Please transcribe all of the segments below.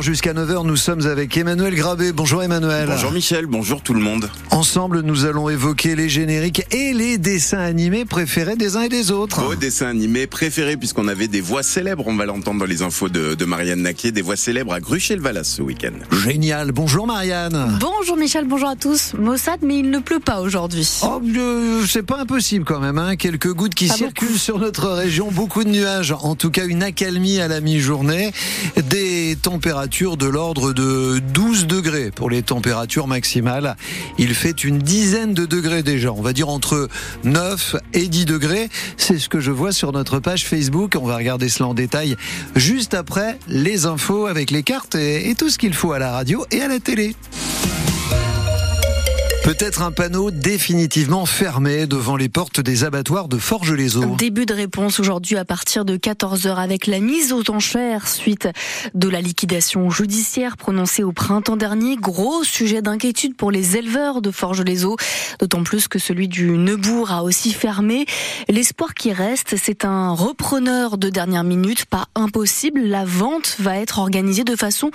Jusqu'à 9h, nous sommes avec Emmanuel Grabé. Bonjour Emmanuel. Bonjour Michel, bonjour tout le monde. Ensemble, nous allons évoquer les génériques et les dessins animés préférés des uns et des autres. Vos dessins animés préférés, puisqu'on avait des voix célèbres, on va l'entendre dans les infos de, Marianne Naquet, des voix célèbres à Gruchel-Valas ce week-end. Génial, bonjour Marianne. Bonjour Michel, bonjour à tous. Mossad, mais il ne pleut pas aujourd'hui. Oh, euh, c'est pas impossible quand même, hein. quelques gouttes qui circulent sur notre région, beaucoup de nuages, en tout cas une accalmie à la mi-journée, des températures de l'ordre de 12 degrés pour les températures maximales. Il fait une dizaine de degrés déjà, on va dire entre 9 et 10 degrés. C'est ce que je vois sur notre page Facebook. On va regarder cela en détail juste après les infos avec les cartes et, et tout ce qu'il faut à la radio et à la télé. Peut-être un panneau définitivement fermé devant les portes des abattoirs de Forges-les-Eaux. Début de réponse aujourd'hui à partir de 14h avec la mise aux enchères suite de la liquidation judiciaire prononcée au printemps dernier. Gros sujet d'inquiétude pour les éleveurs de Forges-les-Eaux, d'autant plus que celui du Neubourg a aussi fermé. L'espoir qui reste, c'est un repreneur de dernière minute, pas impossible. La vente va être organisée de façon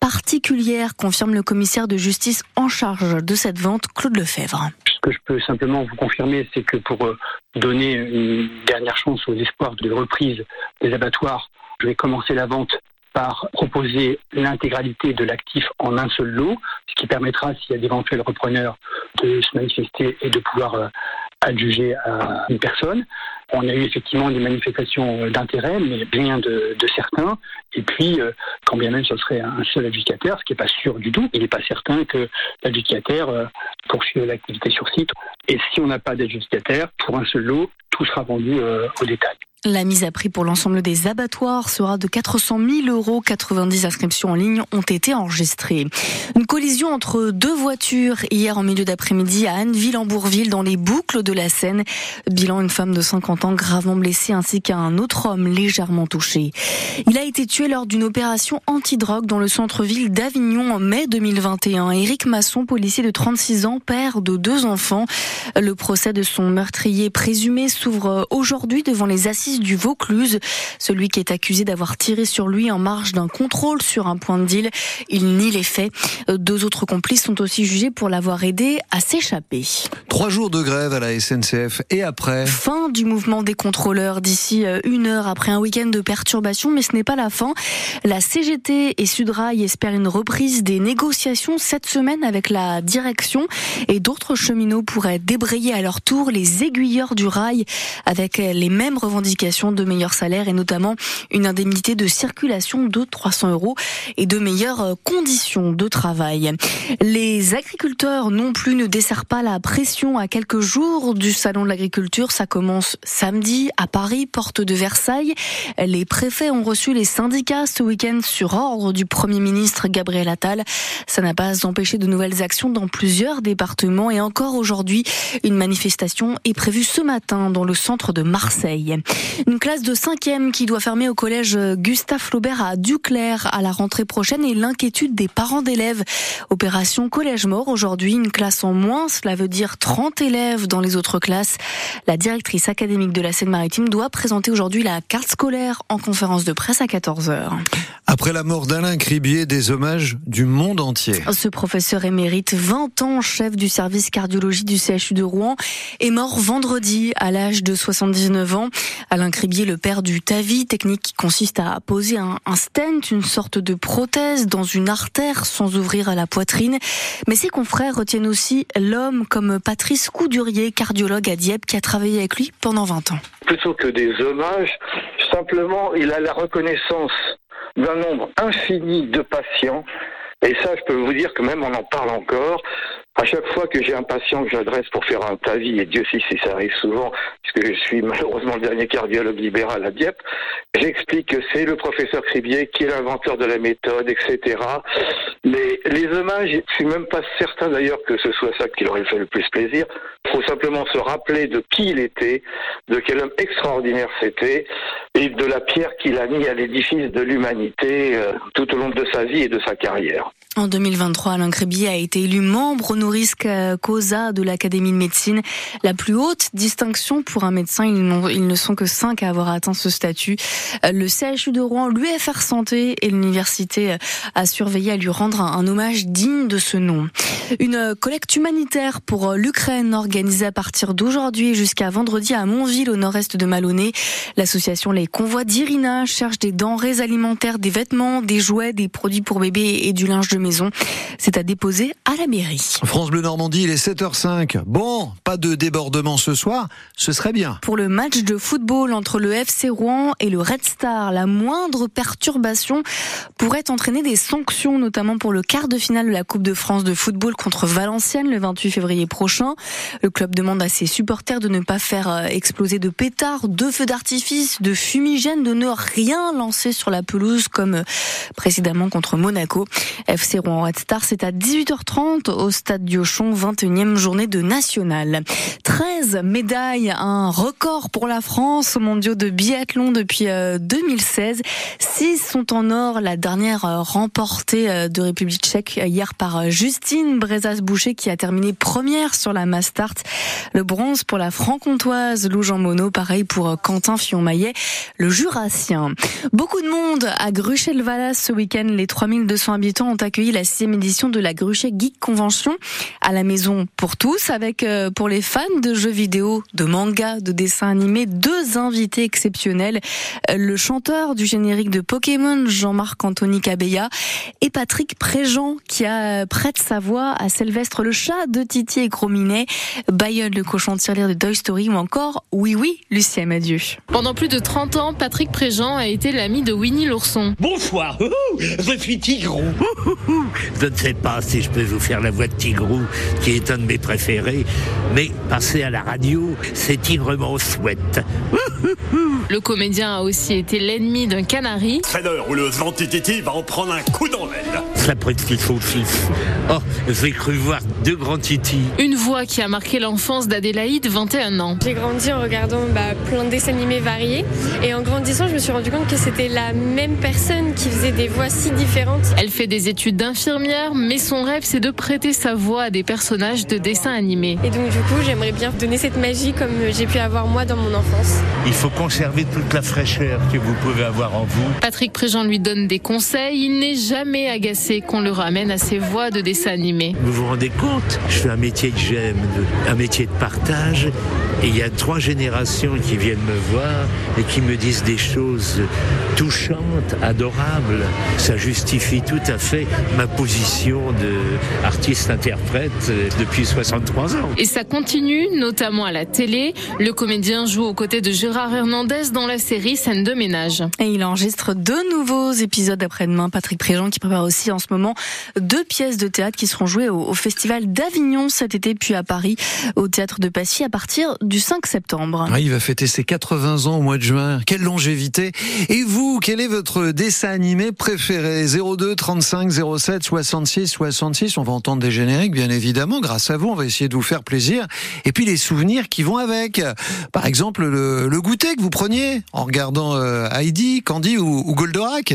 particulière, confirme le commissaire de justice en charge de cette vente, Claude Lefebvre. Ce que je peux simplement vous confirmer, c'est que pour euh, donner une dernière chance aux espoirs de reprise des abattoirs, je vais commencer la vente par proposer l'intégralité de l'actif en un seul lot, ce qui permettra, s'il y a d'éventuels repreneurs, de se manifester et de pouvoir euh, adjuger à une personne. On a eu effectivement des manifestations d'intérêt, mais rien de, certains. Et puis, euh, quand bien même ce serait un seul adjudicataire, ce qui n'est pas sûr du tout, il n'est pas certain que l'adjudicataire euh, poursuive l'activité sur site. Et si on n'a pas d'adjudicataire, pour un seul lot, tout sera vendu au détail. La mise à prix pour l'ensemble des abattoirs sera de 400 000 euros. 90 inscriptions en ligne ont été enregistrées. Une collision entre deux voitures hier en milieu d'après-midi à Anneville-en-Bourville dans les boucles de la Seine. Bilan une femme de 50 ans gravement blessée ainsi qu'un autre homme légèrement touché. Il a été tué lors d'une opération anti-drogue dans le centre-ville d'Avignon en mai 2021. Éric Masson, policier de 36 ans, père de deux enfants. Le procès de son meurtrier présumé s'ouvre aujourd'hui devant les assises du Vaucluse. Celui qui est accusé d'avoir tiré sur lui en marge d'un contrôle sur un point de deal. Il nie les faits. Deux autres complices sont aussi jugés pour l'avoir aidé à s'échapper. Trois jours de grève à la SNCF et après Fin du mouvement des contrôleurs d'ici euh, une heure après un week-end de perturbation, mais ce n'est pas la fin. La CGT et Sudrail espèrent une reprise des négociations cette semaine avec la direction et d'autres cheminots pourraient débrayer à leur tour les aiguilleurs du rail avec les mêmes revendications de meilleurs salaires et notamment une indemnité de circulation de 300 euros et de meilleures euh, conditions de travail. Les agriculteurs non plus ne desserrent pas la pression à quelques jours du salon de l'agriculture. Ça commence samedi à Paris, porte de Versailles. Les préfets ont reçu les syndicats ce week-end sur ordre du Premier ministre Gabriel Attal. Ça n'a pas empêché de nouvelles actions dans plusieurs départements et encore aujourd'hui, une manifestation est prévue ce matin dans le centre de Marseille. Une classe de 5e qui doit fermer au collège Gustave Flaubert à Duclair à la rentrée prochaine et l'inquiétude des parents d'élèves. Opération collège mort aujourd'hui, une classe en moins, cela veut dire 30 élèves dans les autres classes. La directrice académique de la Seine-Maritime doit présenter aujourd'hui la carte scolaire en conférence de presse à 14h. Après la mort d'Alain Cribier, des hommages du monde entier. Ce professeur émérite, 20 ans chef du service cardiologie du CHU de Rouen, est mort vendredi à l'âge de 79 ans. Alain Cribier, le père du TAVI, technique qui consiste à poser un, stent, une sorte de prothèse dans une artère sans ouvrir à la poitrine. Mais ses confrères retiennent aussi l'homme comme Patrice Coudurier, cardiologue à Dieppe, qui a travaillé avec lui pendant 20 ans. Plutôt que des hommages, simplement, il a la reconnaissance d'un nombre infini de patients et ça, je peux vous dire que même on en parle encore. À chaque fois que j'ai un patient que j'adresse pour faire un TAVI, et Dieu sait si ça arrive souvent, puisque je suis malheureusement le dernier cardiologue libéral à Dieppe, j'explique que c'est le professeur Cribier qui est l'inventeur de la méthode, etc. Mais les hommages, je suis même pas certain d'ailleurs que ce soit ça qui leur ait fait le plus plaisir. Il faut simplement se rappeler de qui il était, de quel homme extraordinaire c'était, et de la pierre qu'il a mis à l'édifice de l'humanité euh, tout au long de sa vie et de sa carrière. En 2023, Alain Crébier a été élu membre honoris causa de l'Académie de médecine, la plus haute distinction pour un médecin. Ils, ne sont que cinq à avoir atteint ce statut. Le CHU de Rouen, l'UFR Santé et l'université a surveillé à lui rendre un, hommage digne de ce nom. Une collecte humanitaire pour l'Ukraine organisée à partir d'aujourd'hui jusqu'à vendredi à Montville au nord-est de Maloney. L'association Les Convois d'Irina cherche des denrées alimentaires, des vêtements, des jouets, des produits pour bébés et du linge de maison. C'est à déposer à la mairie. France Bleu Normandie, il est 7h05. Bon, pas de débordement ce soir, ce serait bien. Pour le match de football entre le FC Rouen et le Red Star, la moindre perturbation pourrait entraîner des sanctions, notamment pour le quart de finale de la Coupe de France de football contre Valenciennes le 28 février prochain. Le club demande à ses supporters de ne pas faire euh, exploser de pétards, de feux d'artifice, de fumigènes, de ne rien lancer sur la pelouse comme euh, précédemment contre Monaco. FC Rouen Red Star, c'est à 18h30 au stade Diochon, 21e journée de national. 13 médailles, un record pour la France aux mondiaux de biathlon depuis 2016. Euh, 6 sont en or, la dernière remportée de République tchèque hier par Justine Brezas-Boucher qui a terminé première sur la mass. Le bronze pour la franc-comtoise Lou Jean Monod, pareil pour Quentin Fillon-Maillet, le jurassien. Beaucoup de monde à Gruchel-Valas ce week-end. Les 3200 habitants ont accueilli la sixième édition de la Gruchet Geek Convention à la maison pour tous, avec euh, pour les fans de jeux vidéo, de manga, de dessins animés, deux invités exceptionnels. Euh, le chanteur du générique de Pokémon, Jean-Marc Anthony Cabella, et Patrick Préjean, qui a prête sa voix à Sylvestre le chat de Titi et Grominet, Bayonne le cochon de tirelire de Toy Story ou encore Oui Oui, Lucien Madieu. Pendant plus de 30 ans, Patrick Préjean a été l'ami de Winnie l'ourson. Bonsoir, je suis Tigrou. Je ne sais pas si je peux vous faire la voix de Tigrou, qui est un de mes préférés, mais passer à la radio, c'est tigrement souhaite. Le comédien a aussi été l'ennemi d'un canari. C'est l'heure où le Titi va en prendre un coup dans l'aile. Ça prête qu'il faut fils. Oh, j'ai cru voir deux grands titis. Une voix qui a marqué l'enfance d'Adélaïde, 21 ans. J'ai grandi en regardant bah, plein de dessins animés variés. Et en grandissant, je me suis rendu compte que c'était la même personne qui faisait des voix si différentes. Elle fait des études d'infirmière, mais son rêve, c'est de prêter sa voix à des personnages de dessins animés. Et donc, du coup, j'aimerais bien donner cette magie comme j'ai pu avoir moi dans mon enfance. Il faut conserver toute la fraîcheur que vous pouvez avoir en vous. Patrick Préjean lui donne des conseils. Il n'est jamais agacé qu'on le ramène à ses voix de dessins animés. Vous vous rendez compte Je fais un métier que j'aime, un métier de partage. Et il y a trois générations qui viennent me voir et qui me disent des choses touchantes, adorables. Ça justifie tout à fait ma position de artiste-interprète depuis 63 ans. Et ça continue, notamment à la télé. Le comédien joue aux côtés de Gérard Hernandez dans la série Scène de ménage. Et il enregistre deux nouveaux épisodes après-demain. Patrick Préjean qui prépare aussi en ce moment deux pièces de théâtre qui seront jouées au, Festival d'Avignon cet été, puis à Paris, au Théâtre de Passy à partir du 5 septembre. il va fêter ses 80 ans au mois de juin. Quelle longévité Et vous, quel est votre dessin animé préféré? 02 35 07 66 66. On va entendre des génériques, bien évidemment. Grâce à vous, on va essayer de vous faire plaisir. Et puis les souvenirs qui vont avec. Par exemple, le, goûter que vous preniez en regardant euh, Heidi, Candy ou, ou Goldorak.